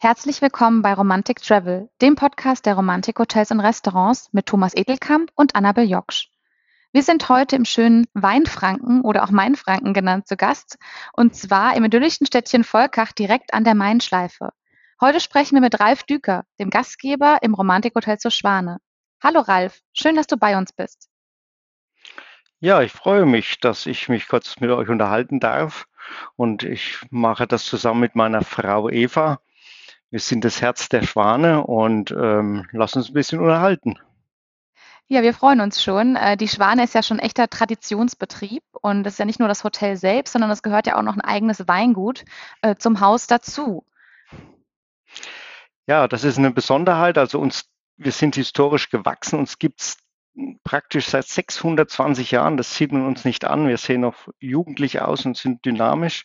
Herzlich willkommen bei Romantic Travel, dem Podcast der Romantik-Hotels und Restaurants mit Thomas Edelkamp und Annabel Joksch. Wir sind heute im schönen Weinfranken oder auch Mainfranken genannt zu Gast und zwar im idyllischen Städtchen Volkach direkt an der Mainschleife. Heute sprechen wir mit Ralf Düker, dem Gastgeber im Romantikhotel zur Schwane. Hallo Ralf, schön, dass du bei uns bist. Ja, ich freue mich, dass ich mich kurz mit euch unterhalten darf und ich mache das zusammen mit meiner Frau Eva. Wir sind das Herz der Schwane und ähm, lassen uns ein bisschen unterhalten. Ja, wir freuen uns schon. Äh, die Schwane ist ja schon echter Traditionsbetrieb und es ist ja nicht nur das Hotel selbst, sondern es gehört ja auch noch ein eigenes Weingut äh, zum Haus dazu. Ja, das ist eine Besonderheit. Also uns, wir sind historisch gewachsen. Uns gibt es praktisch seit 620 Jahren. Das sieht man uns nicht an. Wir sehen noch jugendlich aus und sind dynamisch.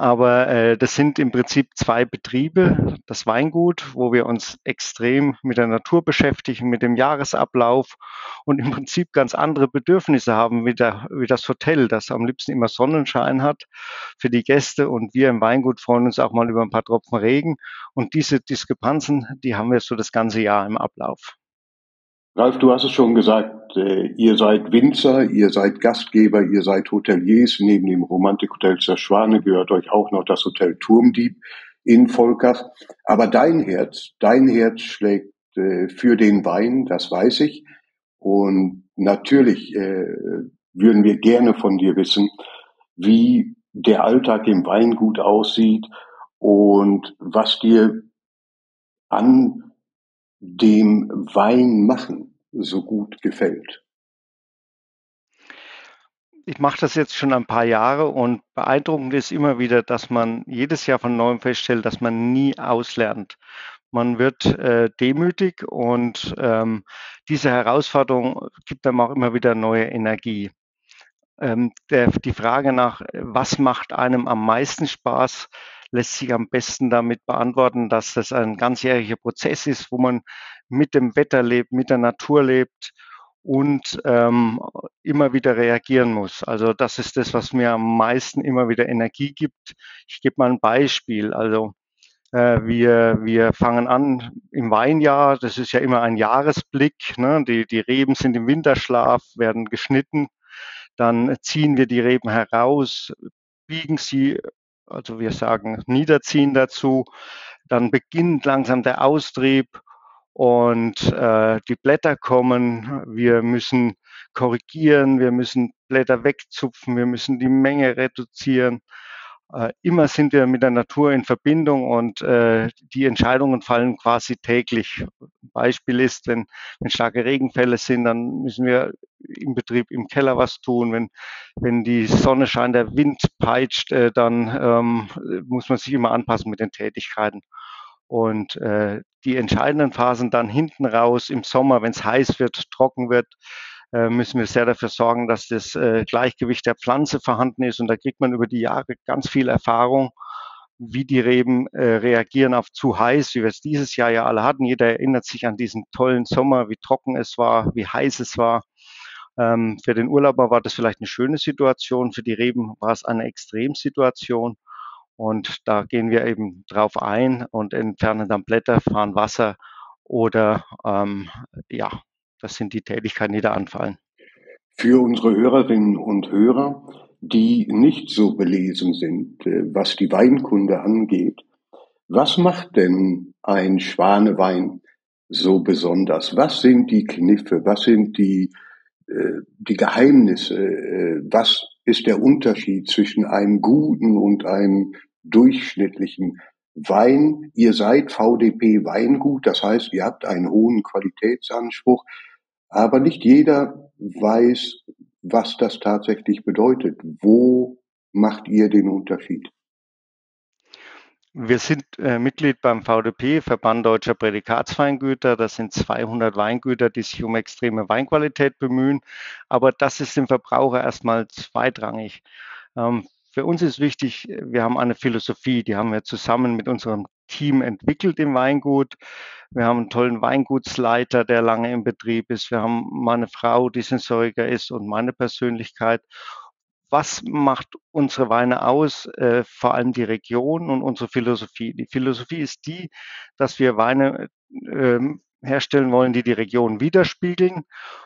Aber äh, das sind im Prinzip zwei Betriebe. Das Weingut, wo wir uns extrem mit der Natur beschäftigen, mit dem Jahresablauf und im Prinzip ganz andere Bedürfnisse haben wie, der, wie das Hotel, das am liebsten immer Sonnenschein hat für die Gäste. Und wir im Weingut freuen uns auch mal über ein paar Tropfen Regen. Und diese Diskrepanzen, die haben wir so das ganze Jahr im Ablauf. Ralf, du hast es schon gesagt, äh, ihr seid Winzer, ihr seid Gastgeber, ihr seid Hoteliers. Neben dem Romantikhotel zur Schwane gehört euch auch noch das Hotel Turmdieb in Volkach. Aber dein Herz, dein Herz schlägt äh, für den Wein, das weiß ich. Und natürlich äh, würden wir gerne von dir wissen, wie der Alltag im Weingut aussieht und was dir an dem Wein machen so gut gefällt? Ich mache das jetzt schon ein paar Jahre und beeindruckend ist immer wieder, dass man jedes Jahr von neuem feststellt, dass man nie auslernt. Man wird äh, demütig und ähm, diese Herausforderung gibt einem auch immer wieder neue Energie. Ähm, der, die Frage nach, was macht einem am meisten Spaß, lässt sich am besten damit beantworten, dass das ein ganzjähriger Prozess ist, wo man mit dem Wetter lebt, mit der Natur lebt und ähm, immer wieder reagieren muss. Also das ist das, was mir am meisten immer wieder Energie gibt. Ich gebe mal ein Beispiel. Also äh, wir, wir fangen an im Weinjahr, das ist ja immer ein Jahresblick. Ne? Die, die Reben sind im Winterschlaf, werden geschnitten. Dann ziehen wir die Reben heraus, biegen sie also wir sagen Niederziehen dazu. Dann beginnt langsam der Austrieb und äh, die Blätter kommen. Wir müssen korrigieren, wir müssen Blätter wegzupfen, wir müssen die Menge reduzieren. Äh, immer sind wir mit der Natur in Verbindung und äh, die Entscheidungen fallen quasi täglich. Beispiel ist, wenn, wenn starke Regenfälle sind, dann müssen wir im Betrieb im Keller was tun. Wenn, wenn die Sonne scheint, der Wind peitscht, äh, dann ähm, muss man sich immer anpassen mit den Tätigkeiten. Und äh, die entscheidenden Phasen dann hinten raus im Sommer, wenn es heiß wird, trocken wird, müssen wir sehr dafür sorgen, dass das äh, Gleichgewicht der Pflanze vorhanden ist. Und da kriegt man über die Jahre ganz viel Erfahrung, wie die Reben äh, reagieren auf zu heiß, wie wir es dieses Jahr ja alle hatten. Jeder erinnert sich an diesen tollen Sommer, wie trocken es war, wie heiß es war. Ähm, für den Urlauber war das vielleicht eine schöne Situation, für die Reben war es eine Extremsituation. Und da gehen wir eben drauf ein und entfernen dann Blätter, fahren Wasser oder ähm, ja, das sind die Tätigkeiten, die da anfallen. Für unsere Hörerinnen und Hörer, die nicht so belesen sind, äh, was die Weinkunde angeht, was macht denn ein Schwanewein so besonders? Was sind die Kniffe? Was sind die, äh, die Geheimnisse? Äh, was ist der Unterschied zwischen einem guten und einem durchschnittlichen Wein? Ihr seid VDP Weingut, das heißt, ihr habt einen hohen Qualitätsanspruch. Aber nicht jeder weiß, was das tatsächlich bedeutet. Wo macht ihr den Unterschied? Wir sind äh, Mitglied beim VDP, Verband Deutscher Prädikatsweingüter. Das sind 200 Weingüter, die sich um extreme Weinqualität bemühen. Aber das ist dem Verbraucher erstmal zweitrangig. Ähm, für uns ist wichtig, wir haben eine Philosophie, die haben wir zusammen mit unserem Team entwickelt im Weingut. Wir haben einen tollen Weingutsleiter, der lange im Betrieb ist. Wir haben meine Frau, die Sensoriker ist und meine Persönlichkeit. was macht unsere Weine aus? Äh, vor allem die Region und unsere Philosophie. Die Philosophie ist die, dass wir Weine ähm, herstellen wollen, die die Region widerspiegeln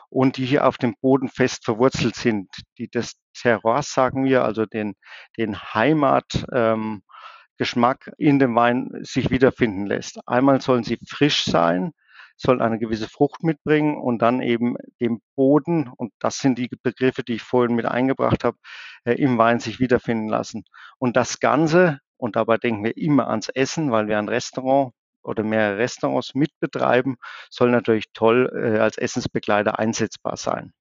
und die hier auf dem Boden fest verwurzelt sind, die das Terroir, sagen wir, also den, den Heimatgeschmack ähm, in dem Wein sich wiederfinden lässt. Einmal sollen sie frisch sein, soll eine gewisse Frucht mitbringen und dann eben dem Boden, und das sind die Begriffe, die ich vorhin mit eingebracht habe, äh, im Wein sich wiederfinden lassen. Und das Ganze, und dabei denken wir immer ans Essen, weil wir ein Restaurant oder mehrere Restaurants mitbetreiben, soll natürlich toll äh, als Essensbegleiter einsetzbar sein.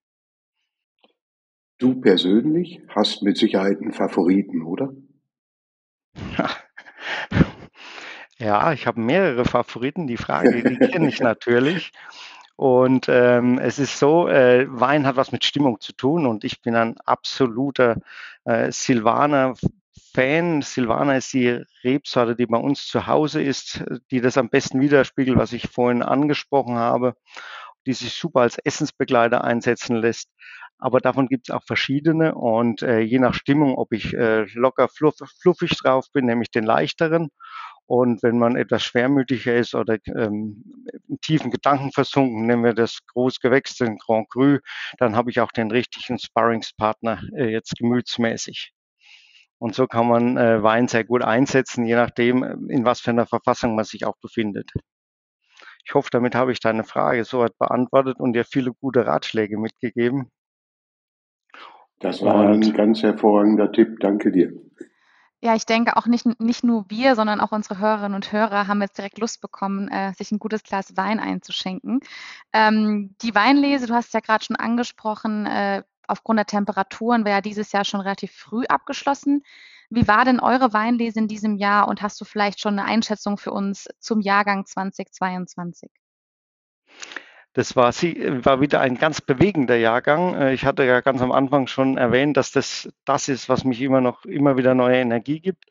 Du persönlich hast mit Sicherheit einen Favoriten, oder? Ja, ich habe mehrere Favoriten. Die Frage, die kenne ich natürlich. Und ähm, es ist so, äh, Wein hat was mit Stimmung zu tun und ich bin ein absoluter äh, Silvaner-Fan. Silvaner ist die Rebsorte, die bei uns zu Hause ist, die das am besten widerspiegelt, was ich vorhin angesprochen habe, die sich super als Essensbegleiter einsetzen lässt. Aber davon gibt es auch verschiedene und äh, je nach Stimmung, ob ich äh, locker fluff, fluffig drauf bin, nehme ich den leichteren und wenn man etwas schwermütiger ist oder ähm, in tiefen Gedanken versunken, nehmen wir das Großgewächs, den Grand Cru, dann habe ich auch den richtigen Sparringspartner äh, jetzt gemütsmäßig. Und so kann man äh, Wein sehr gut einsetzen, je nachdem, in was für einer Verfassung man sich auch befindet. Ich hoffe, damit habe ich deine Frage soweit beantwortet und dir viele gute Ratschläge mitgegeben. Das war und, ein ganz hervorragender Tipp. Danke dir. Ja, ich denke auch nicht, nicht nur wir, sondern auch unsere Hörerinnen und Hörer haben jetzt direkt Lust bekommen, äh, sich ein gutes Glas Wein einzuschenken. Ähm, die Weinlese, du hast ja gerade schon angesprochen, äh, aufgrund der Temperaturen wäre dieses Jahr schon relativ früh abgeschlossen. Wie war denn eure Weinlese in diesem Jahr und hast du vielleicht schon eine Einschätzung für uns zum Jahrgang 2022? Das war, war wieder ein ganz bewegender Jahrgang. Äh, ich hatte ja ganz am Anfang schon erwähnt, dass das das ist, was mich immer noch immer wieder neue Energie gibt.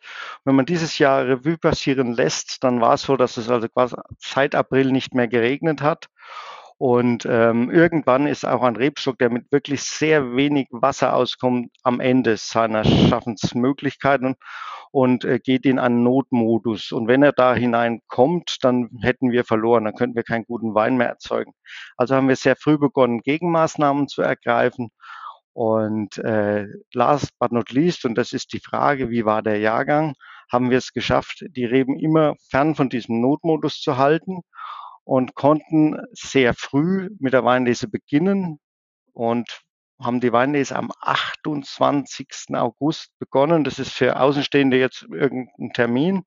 Wenn man dieses Jahr Revue passieren lässt, dann war es so, dass es also quasi seit April nicht mehr geregnet hat. Und ähm, irgendwann ist auch ein Rebstock, der mit wirklich sehr wenig Wasser auskommt, am Ende seiner Schaffensmöglichkeiten und äh, geht in einen Notmodus. Und wenn er da hineinkommt, dann hätten wir verloren, dann könnten wir keinen guten Wein mehr erzeugen. Also haben wir sehr früh begonnen, Gegenmaßnahmen zu ergreifen. Und äh, last but not least, und das ist die Frage, wie war der Jahrgang, haben wir es geschafft, die Reben immer fern von diesem Notmodus zu halten und konnten sehr früh mit der Weinlese beginnen. Und haben die Weinlese am 28. August begonnen. Das ist für Außenstehende jetzt irgendein Termin.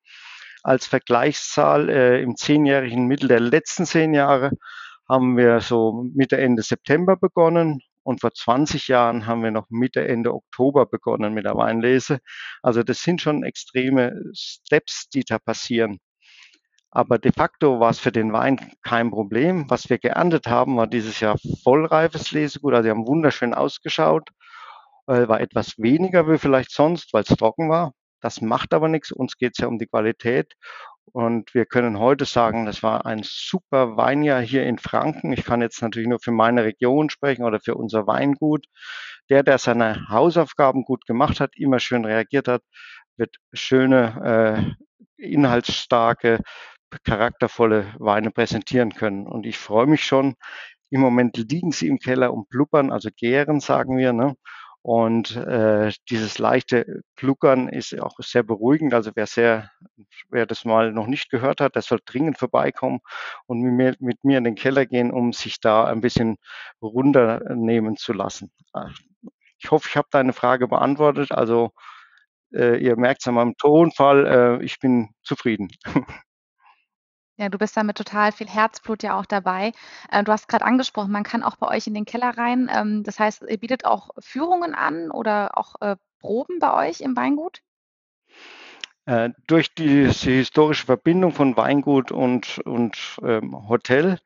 Als Vergleichszahl äh, im zehnjährigen Mittel der letzten zehn Jahre haben wir so Mitte, Ende September begonnen und vor 20 Jahren haben wir noch Mitte, Ende Oktober begonnen mit der Weinlese. Also das sind schon extreme Steps, die da passieren. Aber de facto war es für den Wein kein Problem. Was wir geerntet haben, war dieses Jahr vollreifes Lesegut. Also sie haben wunderschön ausgeschaut. War etwas weniger wie vielleicht sonst, weil es trocken war. Das macht aber nichts. Uns geht es ja um die Qualität. Und wir können heute sagen, das war ein super Weinjahr hier in Franken. Ich kann jetzt natürlich nur für meine Region sprechen oder für unser Weingut. Der, der seine Hausaufgaben gut gemacht hat, immer schön reagiert hat, wird schöne, äh, inhaltsstarke charaktervolle Weine präsentieren können. Und ich freue mich schon. Im Moment liegen sie im Keller und blubbern, also gären, sagen wir. Ne? Und äh, dieses leichte Gluckern ist auch sehr beruhigend. Also wer sehr, wer das mal noch nicht gehört hat, der soll dringend vorbeikommen und mit mir, mit mir in den Keller gehen, um sich da ein bisschen runternehmen zu lassen. Ich hoffe, ich habe deine Frage beantwortet. Also äh, ihr merkt es an meinem Tonfall, äh, ich bin zufrieden. Ja, du bist da mit total viel Herzblut ja auch dabei. Äh, du hast gerade angesprochen, man kann auch bei euch in den Keller rein. Ähm, das heißt, ihr bietet auch Führungen an oder auch äh, Proben bei euch im Weingut? Äh, durch diese historische Verbindung von Weingut und, und ähm, Hotel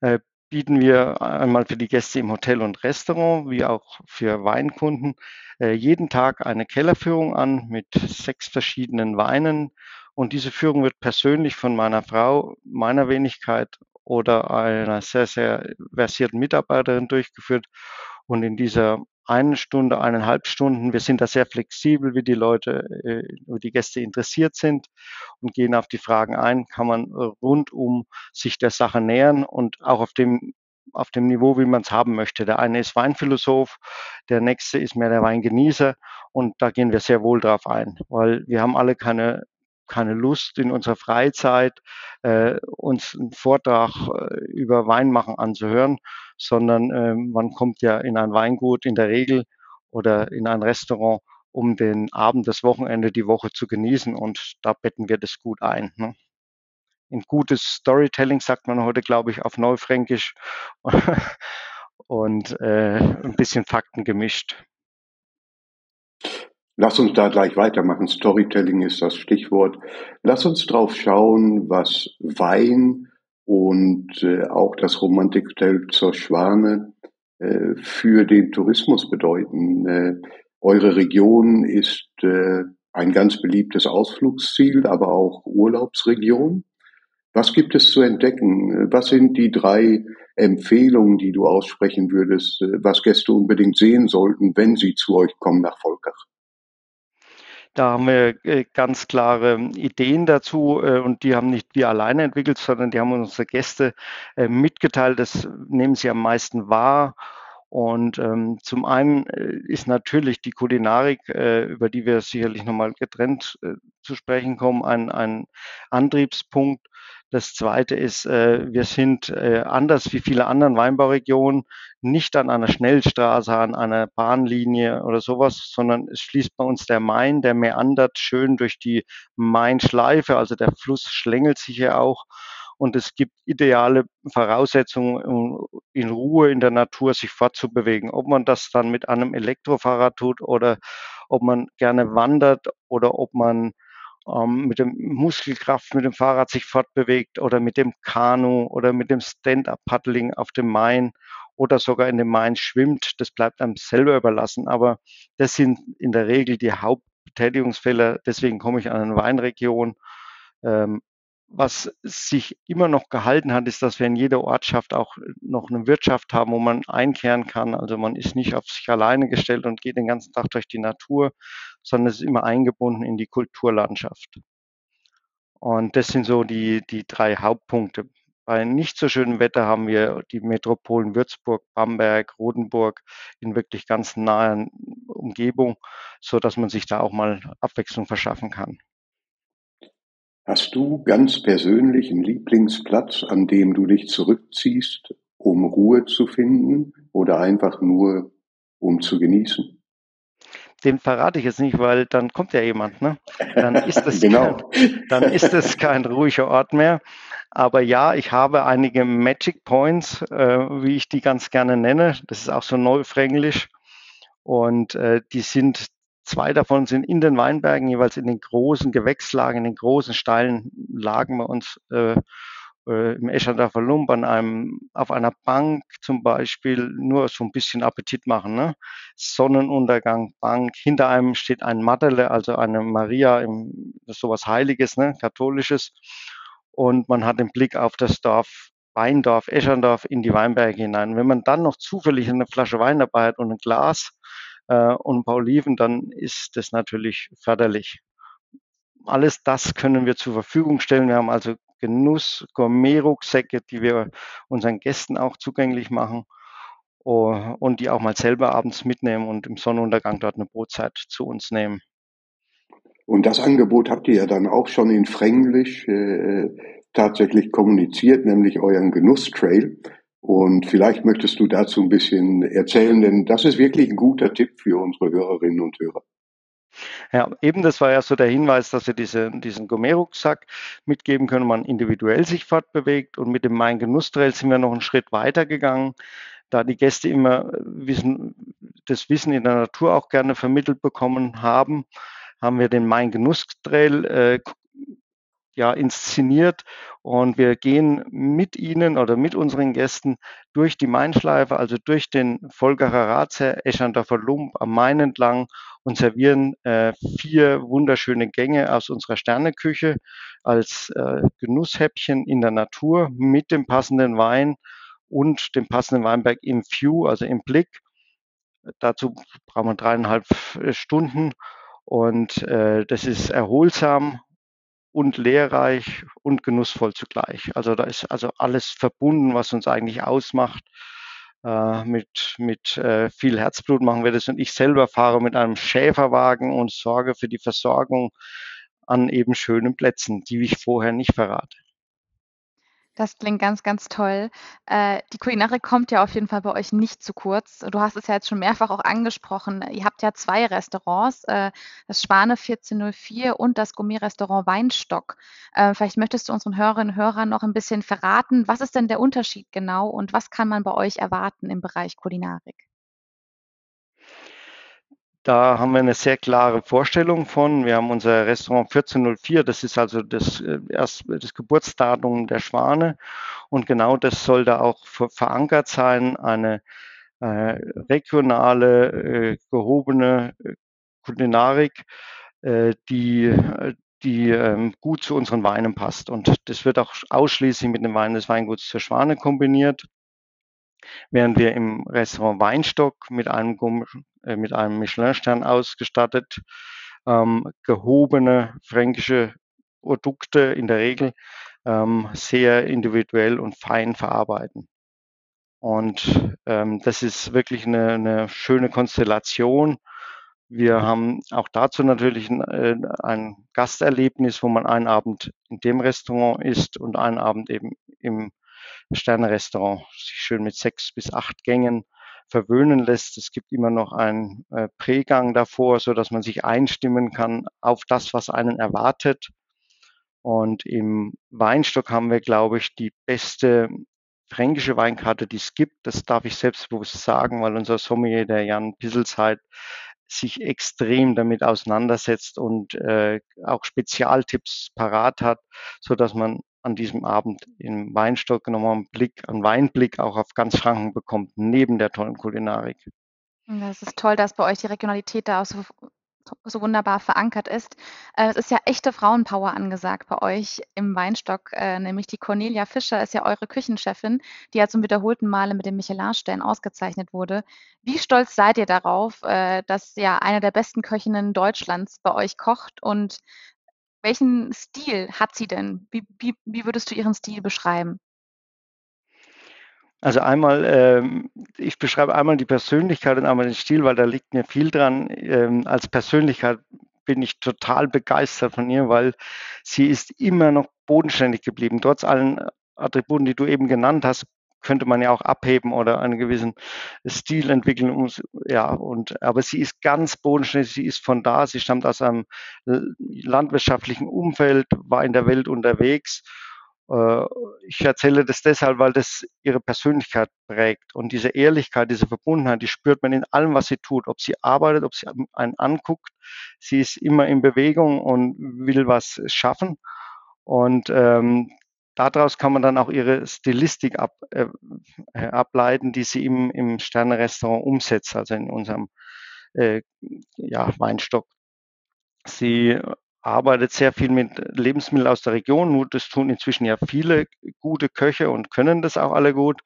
äh, bieten wir einmal für die Gäste im Hotel und Restaurant wie auch für Weinkunden äh, jeden Tag eine Kellerführung an mit sechs verschiedenen Weinen und diese Führung wird persönlich von meiner Frau, meiner Wenigkeit oder einer sehr, sehr versierten Mitarbeiterin durchgeführt. Und in dieser eine Stunde, eineinhalb Stunden. Wir sind da sehr flexibel, wie die Leute, äh, wie die Gäste interessiert sind und gehen auf die Fragen ein, kann man rundum sich der Sache nähern und auch auf dem auf dem Niveau, wie man es haben möchte. Der eine ist Weinphilosoph, der nächste ist mehr der Weingenießer und da gehen wir sehr wohl drauf ein, weil wir haben alle keine keine Lust in unserer Freizeit äh, uns einen Vortrag äh, über Weinmachen anzuhören, sondern äh, man kommt ja in ein Weingut in der Regel oder in ein Restaurant, um den Abend, das Wochenende, die Woche zu genießen und da betten wir das gut ein. Ne? In gutes Storytelling sagt man heute, glaube ich, auf Neufränkisch und äh, ein bisschen Fakten gemischt. Lass uns da gleich weitermachen. Storytelling ist das Stichwort. Lass uns drauf schauen, was Wein und äh, auch das Romantikhotel zur Schwane äh, für den Tourismus bedeuten. Äh, eure Region ist äh, ein ganz beliebtes Ausflugsziel, aber auch Urlaubsregion. Was gibt es zu entdecken? Was sind die drei Empfehlungen, die du aussprechen würdest, äh, was Gäste unbedingt sehen sollten, wenn sie zu euch kommen nach Volkach? Da haben wir äh, ganz klare Ideen dazu äh, und die haben nicht wir alleine entwickelt, sondern die haben unsere Gäste äh, mitgeteilt. Das nehmen sie am meisten wahr. Und ähm, zum einen ist natürlich die Kulinarik, äh, über die wir sicherlich nochmal getrennt äh, zu sprechen kommen, ein, ein Antriebspunkt. Das Zweite ist, äh, wir sind äh, anders wie viele anderen Weinbauregionen nicht an einer Schnellstraße, an einer Bahnlinie oder sowas, sondern es fließt bei uns der Main, der meandert schön durch die Mainschleife, also der Fluss schlängelt sich ja auch und es gibt ideale Voraussetzungen, in Ruhe in der Natur sich fortzubewegen. Ob man das dann mit einem Elektrofahrrad tut oder ob man gerne wandert oder ob man ähm, mit dem Muskelkraft mit dem Fahrrad sich fortbewegt oder mit dem Kanu oder mit dem Stand-up-Paddling auf dem Main oder sogar in dem Main schwimmt, das bleibt einem selber überlassen. Aber das sind in der Regel die Hauptbetätigungsfälle. Deswegen komme ich an eine Weinregion. Ähm, was sich immer noch gehalten hat, ist, dass wir in jeder Ortschaft auch noch eine Wirtschaft haben, wo man einkehren kann. Also man ist nicht auf sich alleine gestellt und geht den ganzen Tag durch die Natur, sondern es ist immer eingebunden in die Kulturlandschaft. Und das sind so die, die drei Hauptpunkte. Bei nicht so schönem Wetter haben wir die Metropolen Würzburg, Bamberg, Rodenburg in wirklich ganz naher Umgebung, so dass man sich da auch mal Abwechslung verschaffen kann. Hast du ganz persönlich einen Lieblingsplatz, an dem du dich zurückziehst, um Ruhe zu finden oder einfach nur, um zu genießen? Den verrate ich jetzt nicht, weil dann kommt ja jemand, ne? Dann ist es genau. kein, dann ist es kein ruhiger Ort mehr. Aber ja, ich habe einige Magic Points, äh, wie ich die ganz gerne nenne. Das ist auch so neufränglisch. Und äh, die sind Zwei davon sind in den Weinbergen, jeweils in den großen Gewächslagen, in den großen steilen Lagen bei uns äh, äh, im Escherdorfer Lump an einem, auf einer Bank zum Beispiel nur so ein bisschen Appetit machen. Ne? Sonnenuntergang, Bank, hinter einem steht ein Maddele, also eine Maria, im, sowas Heiliges, ne? katholisches. Und man hat den Blick auf das Dorf Weindorf, Escherdorf in die Weinberge hinein. Wenn man dann noch zufällig eine Flasche Wein dabei hat und ein Glas, äh, und ein paar Oliven, dann ist das natürlich förderlich. Alles das können wir zur Verfügung stellen. Wir haben also Genuss, Gourmet-Rucksäcke, die wir unseren Gästen auch zugänglich machen oh, und die auch mal selber abends mitnehmen und im Sonnenuntergang dort eine Brotzeit zu uns nehmen. Und das Angebot habt ihr ja dann auch schon in Fränglisch äh, tatsächlich kommuniziert, nämlich euren Genusstrail. Und vielleicht möchtest du dazu ein bisschen erzählen, denn das ist wirklich ein guter Tipp für unsere Hörerinnen und Hörer. Ja, eben das war ja so der Hinweis, dass wir diese, diesen Gourmet-Rucksack mitgeben können, man individuell sich fortbewegt. Und mit dem Mein Genusstrail sind wir noch einen Schritt weiter gegangen, da die Gäste immer wissen, das Wissen in der Natur auch gerne vermittelt bekommen haben, haben wir den Mein Genusstrail äh, ja, inszeniert und wir gehen mit Ihnen oder mit unseren Gästen durch die Mainschleife, also durch den Volgacher Ratsherr Eschandorfer Lump am Main entlang und servieren äh, vier wunderschöne Gänge aus unserer Sterneküche als äh, Genusshäppchen in der Natur mit dem passenden Wein und dem passenden Weinberg im View, also im Blick. dazu brauchen wir dreieinhalb Stunden und äh, das ist erholsam und lehrreich und genussvoll zugleich. Also da ist also alles verbunden, was uns eigentlich ausmacht. Äh, mit mit äh, viel Herzblut machen wir das und ich selber fahre mit einem Schäferwagen und sorge für die Versorgung an eben schönen Plätzen, die ich vorher nicht verrate. Das klingt ganz, ganz toll. Äh, die Kulinarik kommt ja auf jeden Fall bei euch nicht zu kurz. Du hast es ja jetzt schon mehrfach auch angesprochen. Ihr habt ja zwei Restaurants, äh, das Schwane 1404 und das Gourmet-Restaurant Weinstock. Äh, vielleicht möchtest du unseren Hörerinnen und Hörern noch ein bisschen verraten, was ist denn der Unterschied genau und was kann man bei euch erwarten im Bereich Kulinarik? Da haben wir eine sehr klare Vorstellung von. Wir haben unser Restaurant 1404, das ist also das, äh, erst das Geburtsdatum der Schwane. Und genau das soll da auch verankert sein, eine äh, regionale, äh, gehobene äh, Kulinarik, äh, die, die ähm, gut zu unseren Weinen passt. Und das wird auch ausschließlich mit dem Wein des Weinguts zur Schwane kombiniert während wir im Restaurant Weinstock mit einem, äh, mit einem Michelin-Stern ausgestattet ähm, gehobene fränkische Produkte in der Regel ähm, sehr individuell und fein verarbeiten. Und ähm, das ist wirklich eine, eine schöne Konstellation. Wir haben auch dazu natürlich ein, äh, ein Gasterlebnis, wo man einen Abend in dem Restaurant isst und einen Abend eben im Sterne-Restaurant sich schön mit sechs bis acht Gängen verwöhnen lässt. Es gibt immer noch einen äh, Prägang davor, so dass man sich einstimmen kann auf das, was einen erwartet. Und im Weinstock haben wir, glaube ich, die beste fränkische Weinkarte, die es gibt. Das darf ich selbstbewusst sagen, weil unser Sommelier, der Jan Pisselzeit, sich extrem damit auseinandersetzt und äh, auch Spezialtipps parat hat, so dass man an diesem Abend im Weinstock nochmal einen Blick, einen Weinblick auch auf ganz Franken bekommt, neben der tollen Kulinarik. Das ist toll, dass bei euch die Regionalität da auch so, so wunderbar verankert ist. Äh, es ist ja echte Frauenpower angesagt bei euch im Weinstock, äh, nämlich die Cornelia Fischer ist ja eure Küchenchefin, die ja zum wiederholten Male mit dem Michelin-Stern ausgezeichnet wurde. Wie stolz seid ihr darauf, äh, dass ja eine der besten Köchinnen Deutschlands bei euch kocht und welchen Stil hat sie denn? Wie, wie, wie würdest du ihren Stil beschreiben? Also einmal, ähm, ich beschreibe einmal die Persönlichkeit und einmal den Stil, weil da liegt mir viel dran. Ähm, als Persönlichkeit bin ich total begeistert von ihr, weil sie ist immer noch bodenständig geblieben. Trotz allen Attributen, die du eben genannt hast, könnte man ja auch abheben oder einen gewissen Stil entwickeln. Um, ja, und, aber sie ist ganz bodenständig, sie ist von da, sie stammt aus einem landwirtschaftlichen Umfeld, war in der Welt unterwegs. Äh, ich erzähle das deshalb, weil das ihre Persönlichkeit prägt. Und diese Ehrlichkeit, diese Verbundenheit, die spürt man in allem, was sie tut. Ob sie arbeitet, ob sie einen anguckt. Sie ist immer in Bewegung und will was schaffen. Und ähm, daraus kann man dann auch ihre Stilistik ab, äh, äh, ableiten, die sie im, im Sterne-Restaurant umsetzt, also in unserem äh, ja, Weinstock. Sie arbeitet sehr viel mit Lebensmitteln aus der Region. Nur das tun inzwischen ja viele gute Köche und können das auch alle gut.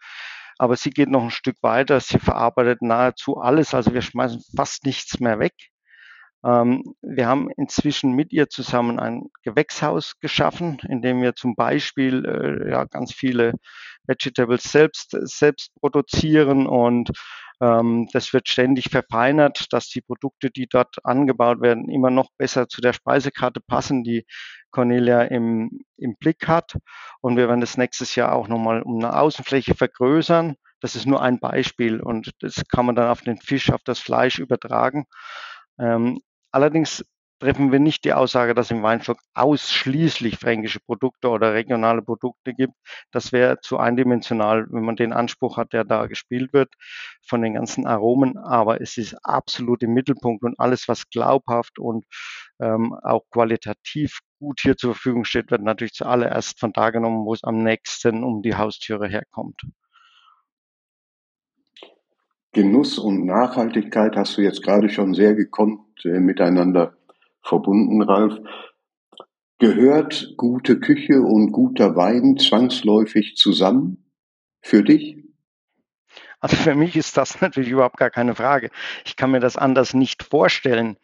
Aber sie geht noch ein Stück weiter. Sie verarbeitet nahezu alles. Also wir schmeißen fast nichts mehr weg. Ähm, wir haben inzwischen mit ihr zusammen ein Gewächshaus geschaffen, in dem wir zum Beispiel äh, ja, ganz viele Vegetables selbst, selbst produzieren und ähm, das wird ständig verfeinert, dass die Produkte, die dort angebaut werden, immer noch besser zu der Speisekarte passen, die Cornelia im, im Blick hat. Und wir werden das nächstes Jahr auch nochmal um eine Außenfläche vergrößern. Das ist nur ein Beispiel und das kann man dann auf den Fisch, auf das Fleisch übertragen. Ähm, allerdings treffen wir nicht die Aussage, dass im Weinstock ausschließlich fränkische Produkte oder regionale Produkte gibt. Das wäre zu eindimensional, wenn man den Anspruch hat, der da gespielt wird von den ganzen Aromen. Aber es ist absolut im Mittelpunkt und alles, was glaubhaft und ähm, auch qualitativ gut hier zur Verfügung steht, wird natürlich zuallererst von da genommen, wo es am nächsten um die Haustüre herkommt. Genuss und Nachhaltigkeit hast du jetzt gerade schon sehr gekonnt äh, miteinander verbunden, Ralf. Gehört gute Küche und guter Wein zwangsläufig zusammen für dich? Also für mich ist das natürlich überhaupt gar keine Frage. Ich kann mir das anders nicht vorstellen.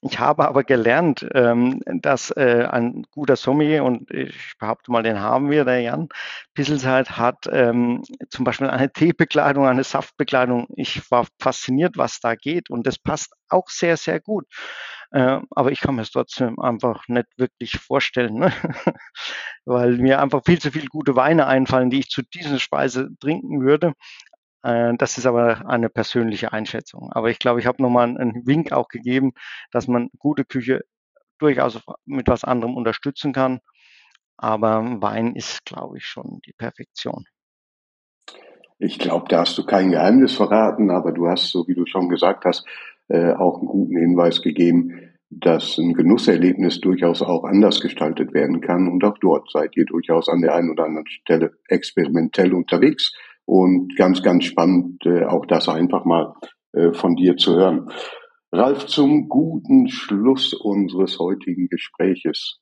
Ich habe aber gelernt, ähm, dass äh, ein guter Sommelier, und ich behaupte mal, den haben wir, der Jan Pisselzeit, hat ähm, zum Beispiel eine Teebekleidung, eine Saftbekleidung. Ich war fasziniert, was da geht und das passt auch sehr, sehr gut. Äh, aber ich kann mir es trotzdem einfach nicht wirklich vorstellen, ne? weil mir einfach viel zu viele gute Weine einfallen, die ich zu dieser Speise trinken würde. Äh, das ist aber eine persönliche Einschätzung. Aber ich glaube, ich habe nochmal einen Wink auch gegeben, dass man gute Küche durchaus mit was anderem unterstützen kann. Aber Wein ist, glaube ich, schon die Perfektion. Ich glaube, da hast du kein Geheimnis verraten, aber du hast, so wie du schon gesagt hast, äh, auch einen guten Hinweis gegeben, dass ein Genusserlebnis durchaus auch anders gestaltet werden kann. Und auch dort seid ihr durchaus an der einen oder anderen Stelle experimentell unterwegs. Und ganz, ganz spannend, äh, auch das einfach mal äh, von dir zu hören. Ralf, zum guten Schluss unseres heutigen Gespräches.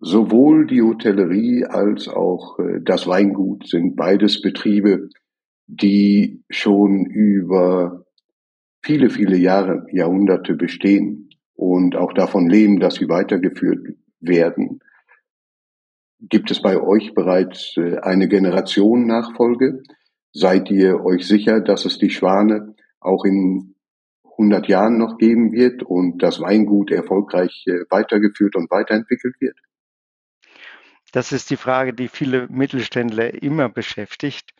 Sowohl die Hotellerie als auch äh, das Weingut sind beides Betriebe, die schon über viele, viele Jahre, Jahrhunderte bestehen und auch davon leben, dass sie weitergeführt werden. Gibt es bei euch bereits äh, eine Generation Nachfolge? Seid ihr euch sicher, dass es die Schwane auch in 100 Jahren noch geben wird und das Weingut erfolgreich äh, weitergeführt und weiterentwickelt wird? Das ist die Frage, die viele Mittelständler immer beschäftigt.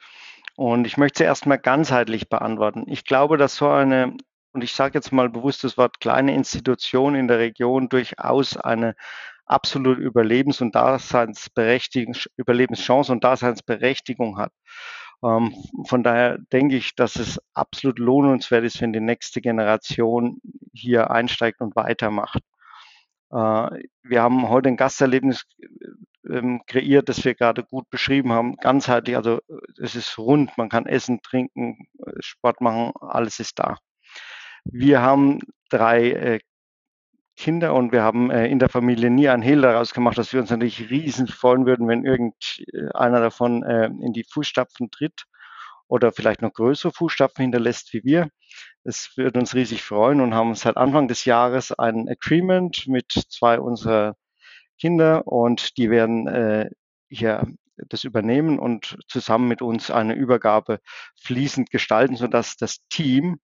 Und ich möchte sie erstmal ganzheitlich beantworten. Ich glaube, dass so eine, und ich sage jetzt mal bewusst das Wort kleine Institution in der Region durchaus eine absolut Überlebens- und Daseinsberechtigung, Überlebenschance und Daseinsberechtigung hat. Ähm, von daher denke ich, dass es absolut lohnenswert ist, wenn die nächste Generation hier einsteigt und weitermacht. Äh, wir haben heute ein Gasterlebnis ähm, kreiert, das wir gerade gut beschrieben haben, ganzheitlich. Also es ist rund, man kann essen, trinken, Sport machen, alles ist da. Wir haben drei äh, Kinder und wir haben äh, in der Familie nie ein Hehl daraus gemacht, dass wir uns natürlich riesen freuen würden, wenn irgendeiner davon äh, in die Fußstapfen tritt oder vielleicht noch größere Fußstapfen hinterlässt wie wir. Es würde uns riesig freuen und haben seit Anfang des Jahres ein Agreement mit zwei unserer Kinder und die werden äh, hier das übernehmen und zusammen mit uns eine Übergabe fließend gestalten, sodass das Team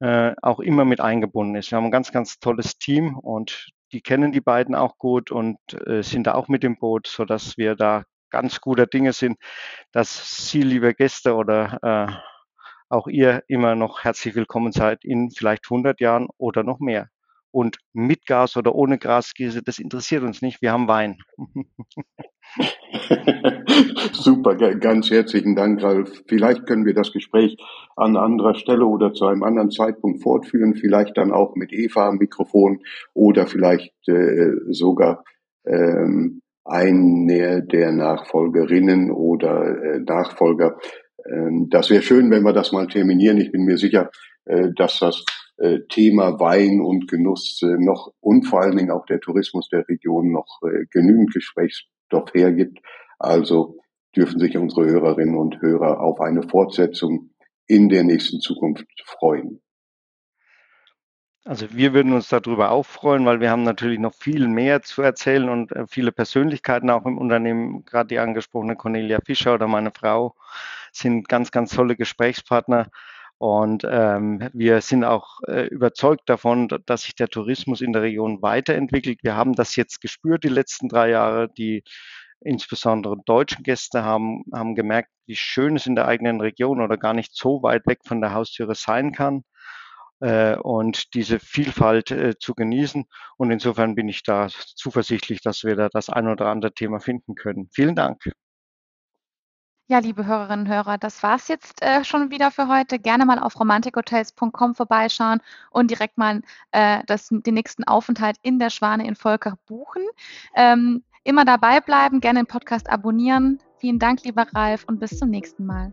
äh, auch immer mit eingebunden ist. Wir haben ein ganz, ganz tolles Team und die kennen die beiden auch gut und äh, sind da auch mit im Boot, so dass wir da ganz guter Dinge sind, dass Sie, liebe Gäste oder äh, auch ihr immer noch herzlich willkommen seid in vielleicht 100 Jahren oder noch mehr. Und mit Gas oder ohne Gasgäse, das interessiert uns nicht. Wir haben Wein. Super, ganz herzlichen Dank, Ralf. Vielleicht können wir das Gespräch an anderer Stelle oder zu einem anderen Zeitpunkt fortführen, vielleicht dann auch mit Eva am Mikrofon oder vielleicht äh, sogar ähm, eine der Nachfolgerinnen oder äh, Nachfolger. Ähm, das wäre schön, wenn wir das mal terminieren. Ich bin mir sicher, äh, dass das äh, Thema Wein und Genuss äh, noch und vor allen Dingen auch der Tourismus der Region noch äh, genügend Gesprächsstoff hergibt. Also dürfen sich unsere Hörerinnen und Hörer auf eine Fortsetzung in der nächsten Zukunft freuen. Also wir würden uns darüber auch freuen, weil wir haben natürlich noch viel mehr zu erzählen und viele Persönlichkeiten auch im Unternehmen, gerade die angesprochene Cornelia Fischer oder meine Frau sind ganz, ganz tolle Gesprächspartner. Und ähm, wir sind auch äh, überzeugt davon, dass sich der Tourismus in der Region weiterentwickelt. Wir haben das jetzt gespürt die letzten drei Jahre. Die insbesondere deutschen Gäste haben, haben gemerkt, wie schön es in der eigenen Region oder gar nicht so weit weg von der Haustüre sein kann äh, und diese Vielfalt äh, zu genießen. Und insofern bin ich da zuversichtlich, dass wir da das ein oder andere Thema finden können. Vielen Dank. Ja, liebe Hörerinnen und Hörer, das war's jetzt äh, schon wieder für heute. Gerne mal auf romantikhotels.com vorbeischauen und direkt mal äh, das, den nächsten Aufenthalt in der Schwane in Volker buchen. Ähm, immer dabei bleiben, gerne den Podcast abonnieren. Vielen Dank, lieber Ralf, und bis zum nächsten Mal.